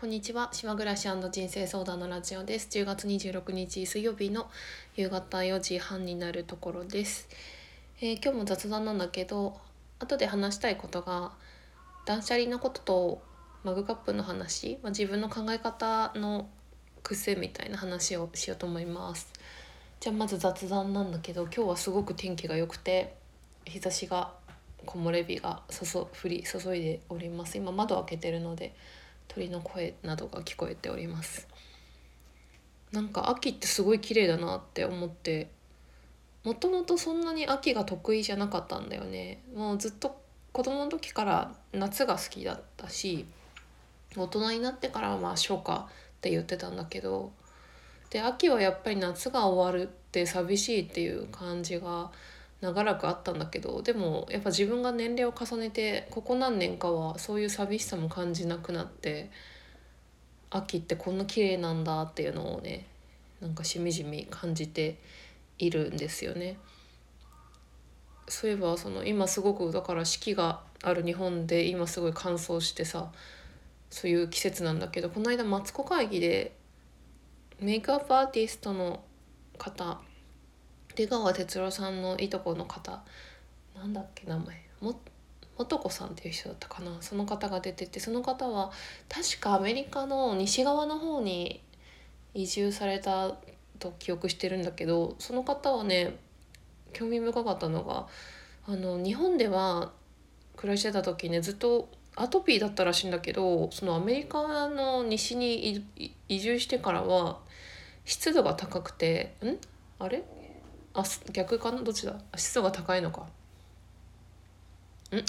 こんにちは。島暮らし人生相談のラジオです。10月26日水曜日の夕方4時半になるところです、えー今日も雑談なんだけど後で話したいことが断捨離のこととマグカップの話、まあ、自分の考え方の癖みたいな話をしようと思います。じゃあまず雑談なんだけど今日はすごく天気が良くて日差しが木漏れ日が注降り注いでおります。今窓開けてるので鳥の声などが聞こえております。なんか秋ってすごい綺麗だなって思ってもともとそんなに秋が得意じゃなかったんだよね。もうずっと子供の時から夏が好きだったし大人になってからはまあ初夏って言ってたんだけどで秋はやっぱり夏が終わるって寂しいっていう感じが長らくあったんだけどでもやっぱ自分が年齢を重ねてここ何年かはそういう寂しさも感じなくなって秋ってこんな綺麗なんだっていうのをねなんかしみじみ感じているんですよね。そういえばその今すごくだから四季がある日本で今すごい乾燥してさそういう季節なんだけどこの間マツコ会議でメイクアップアーティストの方出川哲朗さんのいとこの方。なんだっけ名前。も元子さんっていう人だったかな。その方が出ててその方は確かアメリカの西側の方に移住されたと記憶してるんだけどその方はね興味深かったのがあの日本では暮らしてた時ねずっとアトピーだったらしいんだけどそのアメリカの西に移住してからは湿度が高くてん？あれ？あ逆かな？どっちだ？湿度が高いのか。ん？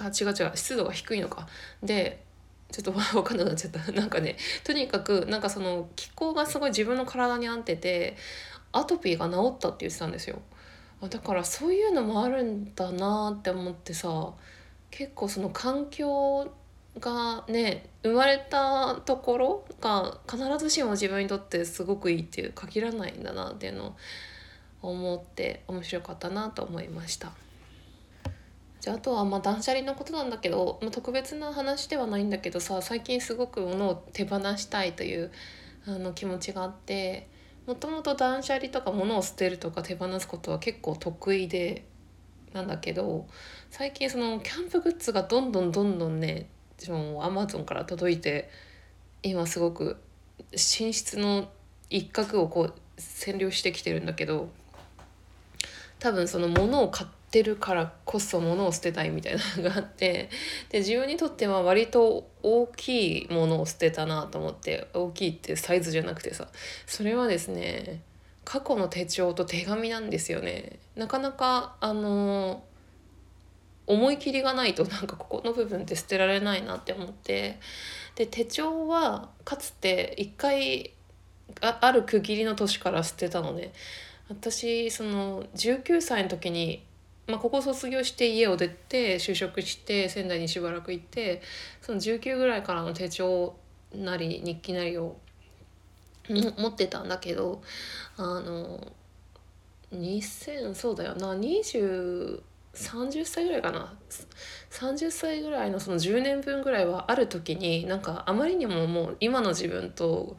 あ違う違う。湿度が低いのか。でちょっと分かんなくなっちゃった。なんかねとにかくなんかその気候がすごい自分の体に合っててアトピーが治ったって言ってたんですよ。だからそういうのもあるんだなって思ってさ結構その環境がね生まれたところが必ずしも自分にとってすごくいいっていう限らないんだなっていうのを思って面白かったなと思いました。じゃああとはまあ断捨離のことなんだけど、まあ、特別な話ではないんだけどさ最近すごく物を手放したいというあの気持ちがあってもともと断捨離とか物を捨てるとか手放すことは結構得意でなんだけど最近そのキャンプグッズがどんどんどんどんねアマゾンから届いて今すごく寝室の一角をこう占領してきてるんだけど多分その物を買ってるからこそ物を捨てたいみたいなのがあってで自分にとっては割と大きいものを捨てたなと思って大きいってサイズじゃなくてさそれはですね過去の手帳と手紙なんですよね。なかなかあの思い切りがないとなんかここの部分って捨てられないなって思ってで手帳はかつて一回あある区切りの年から捨てたのね私その19歳の時に、まあ、ここ卒業して家を出て就職して仙台にしばらく行ってその19ぐらいからの手帳なり日記なりを持ってたんだけどあの2000そうだよな20 30歳ぐらいかな。30歳ぐらいのその10年分ぐらいはある時になんかあまりにももう今の自分と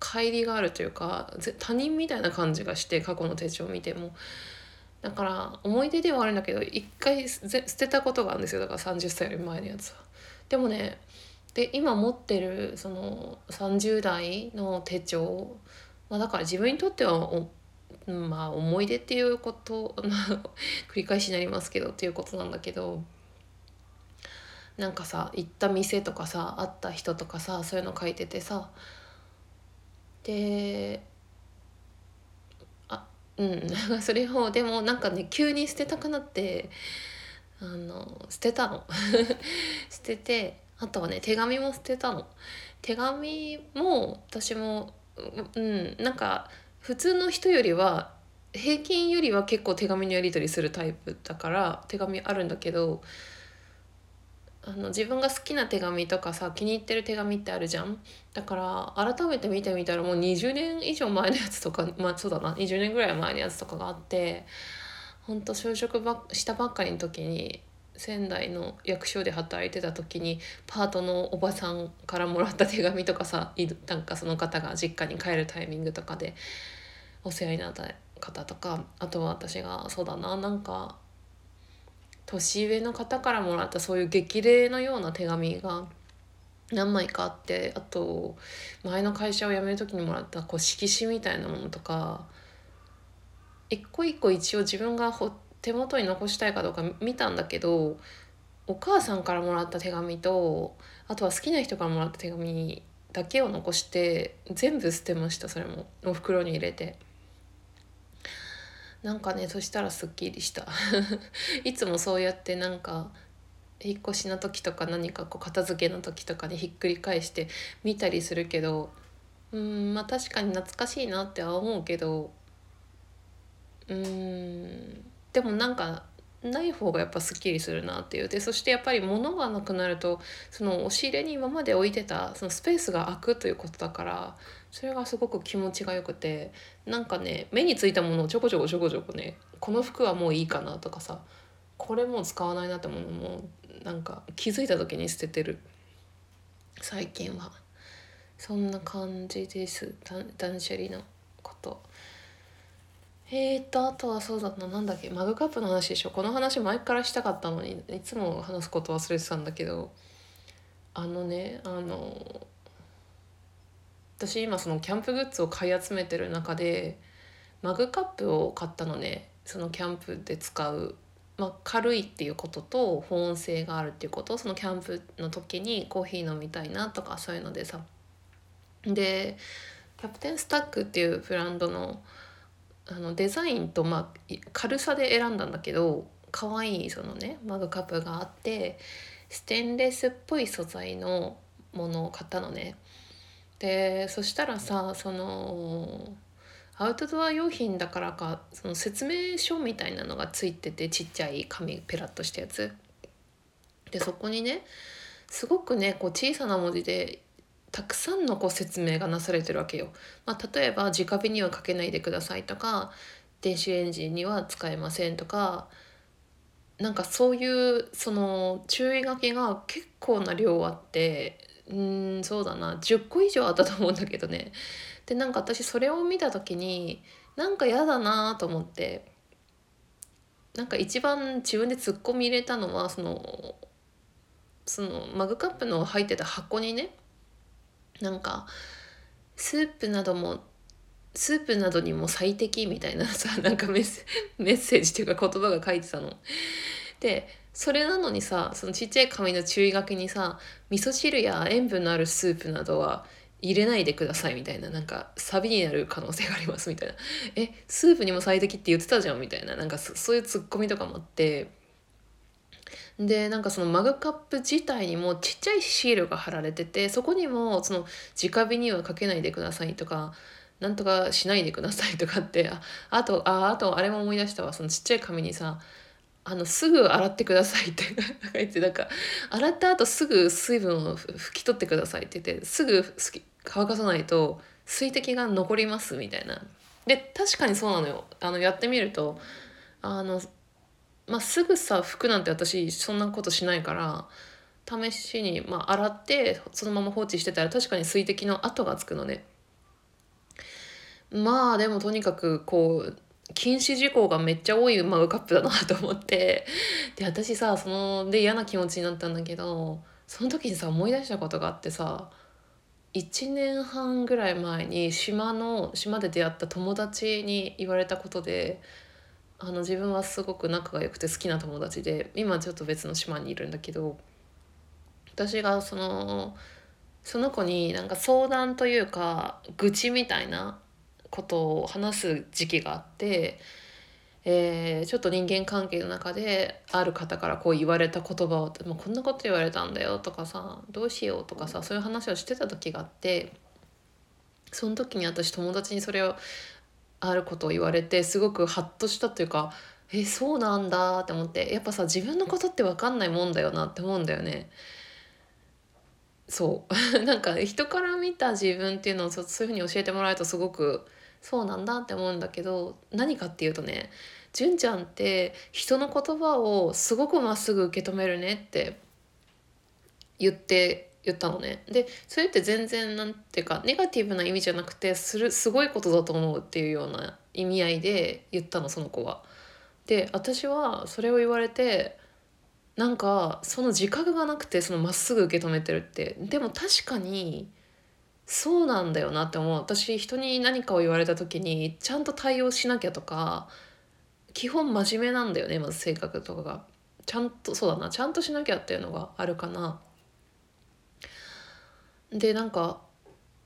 乖離があるというか他人みたいな感じがして過去の手帳を見てもだから思い出ではあるんだけど一回捨てたことがあるんですよだから30歳より前のやつは。でもねで今持ってるその30代の手帳、まあ、だから自分にとってはまあ思い出っていうこと 繰り返しになりますけどっていうことなんだけどなんかさ行った店とかさ会った人とかさそういうの書いててさであうん。それをでもなんかね急に捨てたくなってあの捨てたの。捨ててあとはね手紙も捨てたの。手紙も私もうんなんか普通の人よりは平均よりは結構手紙のやり取りするタイプだから手紙あるんだけどあの自分が好きな手紙とかさ気に入ってる手紙ってあるじゃん？だから改めて見てみたらもう20年以上前のやつとか まあそうだな。20年ぐらい前のやつとかがあってほんと就職ばしたばっかりの時に仙台の役所で働いてた時にパートのおばさんからもらった手紙とかさなんかその方が実家に帰るタイミングとかでお世話になった方とかあとは私がそうだななんか年上の方からもらったそういう激励のような手紙が何枚かあってあと前の会社を辞める時にもらったこう色紙みたいなものとか一個一個一応自分が手元に残したいかどうか見たんだけどお母さんからもらった手紙とあとは好きな人からもらった手紙だけを残して全部捨てましたそれもお袋に入れて。なんかねそしたらすっきりした。いつもそうやってなんか引っ越しの時とか何かこう片付けの時とかにひっくり返して見たりするけどうんまあ確かに懐かしいなっては思うけどうんでもなんかない方がやっぱすっきりするなっていう。でそしてやっぱり物がなくなるとその押し入れに今まで置いてたそのスペースが空くということだからそれがすごく気持ちがよくてなんかね目についたものをちょこちょこちょこちょこねこの服はもういいかなとかさこれもう使わないなってものもなんか気づいた時に捨ててる。最近は。そんな感じです。断捨離のこと。えーとあとはそうだななんだっけ。マグカップの話でしょ。この話前からしたかったのにいつも話すこと忘れてたんだけど。あのねあの私今そのキャンプグッズを買い集めてる中でマグカップを買ったのね。そのキャンプで使う、まあ、軽いっていうことと保温性があるっていうこと。そのキャンプの時にコーヒー飲みたいなとかそういうのでさ。でキャプテンスタックっていうブランドのあのデザインと、まあ、軽さで選んだんだけど可愛いそのねマグカップがあってステンレスっぽい素材のものを買ったのね。でそしたらさそのアウトドア用品だからかその説明書みたいなのがついててちっちゃい紙ペラッとしたやつでそこにねすごくねこう小さな文字でたくさんのこう説明がなされてるわけよ。まあ、例えば直火にはかけないでくださいとか電子レンジには使えませんとかなんかそういうその注意書きが結構な量あってうんそうだな。10個以上あったと思うんだけどね。でなんか私それを見た時になんか嫌だなと思って。なんか一番自分でツッコミ入れたのはそのそのマグカップの入ってた箱にね。なんかスープなどもスープなどにも最適みたいなさなんかメッセージっていうか言葉が書いてたの。でそれなのにさそのちっちゃい紙の注意書きにさ味噌汁や塩分のあるスープなどは入れないでくださいみたいななんかサビになる可能性がありますみたいな。えスープにも最適って言ってたじゃんみたいな。なんかそういうツッコミとかもあって。でなんかそのマグカップ自体にもちっちゃいシールが貼られててそこにもその直火にはかけないでくださいとかなんとかしないでくださいとかってああとああとあれも思い出したわ。そのちっちゃい紙にさあのすぐ洗ってくださいって書いてなんか洗った後すぐ水分を拭き取ってくださいって言ってすぐ乾かさないと水滴が残りますみたいな。で確かにそうなのよあのやってみるとあのまあ、すぐさ服なんて私そんなことしないから試しに、まあ、洗ってそのまま放置してたら確かに水滴の跡がつくのね。まあでもとにかくこう禁止事項がめっちゃ多いマグカップだなと思って。で私さそので嫌な気持ちになったんだけどその時にさ思い出したことがあってさ1年半ぐらい前に島の島で出会った友達に言われたことであの自分はすごく仲が良くて好きな友達で今ちょっと別の島にいるんだけど私がそのその子になんか相談というか愚痴みたいなことを話す時期があって、えー、ちょっと人間関係の中である方からこう言われた言葉を「もうこんなこと言われたんだよ」とかさ「どうしよう」とかさそういう話をしてた時があってその時に私友達にそれをあることを言われてすごくハッとしたというかえそうなんだって思ってやっぱさ自分のことって分かんないもんだよなって思うんだよね。そう なんか人から見た自分っていうのをそういうふうに教えてもらえるとすごくそうなんだって思うんだけど何かっていうとね純ちゃんって人の言葉をすごくまっすぐ受け止めるねって言って言ったのねでそれって全然なんていうかネガティブな意味じゃなくてするすごいことだと思うっていうような意味合いで言ったのその子は。で私はそれを言われてなんかその自覚がなくてそのまっすぐ受け止めてるってでも確かにそうなんだよなって思う。私人に何かを言われた時にちゃんと対応しなきゃとか基本真面目なんだよねまず性格とかが。ちゃんとそうだな。ちゃんとしなきゃっていうのがあるかな。でなんか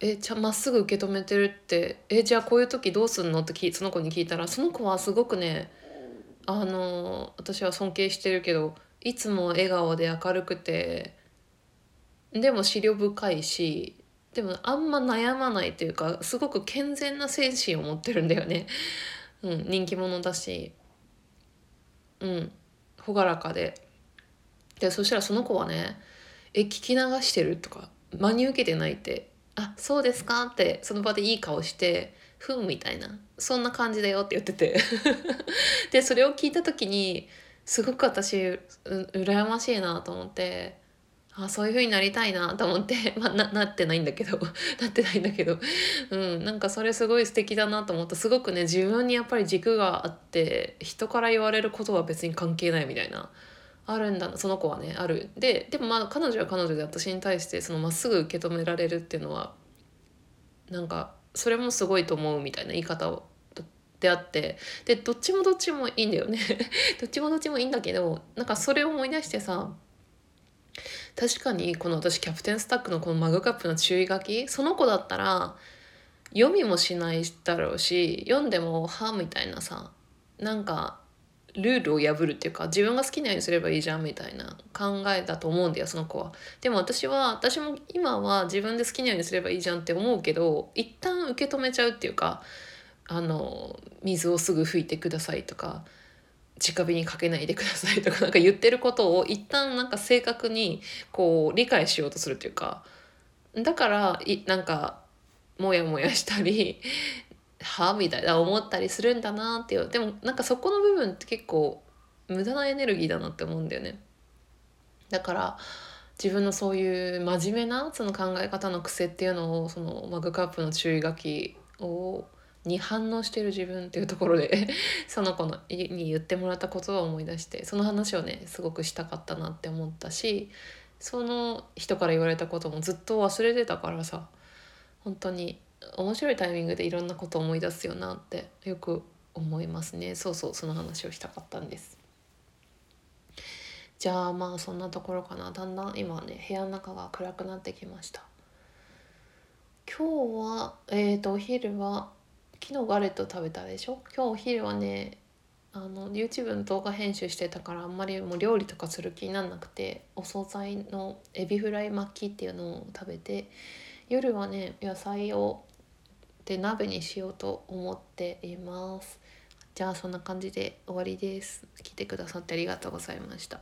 えちゃまっすぐ受け止めてるってえじゃあこういう時どうすんのってきその子に聞いたらその子はすごくねあの私は尊敬してるけどいつも笑顔で明るくてでも思慮深いしでもあんま悩まないというかすごく健全な精神を持ってるんだよね。うん、人気者だしうん朗らかででそしたらその子はね「え聞き流してる?」とか真に受けてないって「あそうですか?」ってその場でいい顔して「ふん」みたいなそんな感じだよって言ってて でそれを聞いた時にすごく私う羨ましいなと思ってあそういう風になりたいなと思って まあななってないんだけど なってないんだけどうんなんかそれすごい素敵だなと思った。すごくね自分にやっぱり軸があって人から言われることは別に関係ないみたいなあるんだその子はねある。ででもまあ彼女は彼女で私に対してそのまっすぐ受け止められるっていうのはなんかそれもすごいと思うみたいな言い方をであってでどっちもどっちもいいんだよね。どっちもどっちもいいんだけどなんかそれを思い出してさ確かにこの私キャプテンスタックのこのマグカップの注意書きその子だったら読みもしないだろうし読んでも「は」みたいなさなんかルールを破るっていうか自分が好きなようにすればいいじゃんみたいな考えだと思うんだよその子は。でも私は私も今は自分で好きなようにすればいいじゃんって思うけど一旦受け止めちゃうっていうかあの水をすぐ拭いてくださいとか直火にかけないでくださいとかなんか言ってることを一旦なんか正確にこう理解しようとするというかだからいなんかモヤモヤしたり はみたいな思ったりするんだなっていうでもなんかそこの部分って結構無駄なエネルギーだなって思うんだよね。だから自分のそういう真面目なその考え方の癖っていうのをそのマグカップの注意書きをに反応してる自分っていうところで その子のに言ってもらったことを思い出してその話をねすごくしたかったなって思ったしその人から言われたこともずっと忘れてたからさ本当に面白いタイミングでいろんなことを思い出すよなってよく思いますね。そうそうその話をしたかったんです。じゃあまあそんなところかな。だんだん今ね部屋の中が暗くなってきました。今日はえっ、ー、とお昼は昨日ガレット食べたでしょ？今日お昼はねあの YouTube の動画編集してたからあんまりもう料理とかする気になんなくてお惣菜のエビフライ巻きっていうのを食べて夜はね野菜をで鍋にしようと思っています。じゃあそんな感じで終わりです。来てくださってありがとうございました。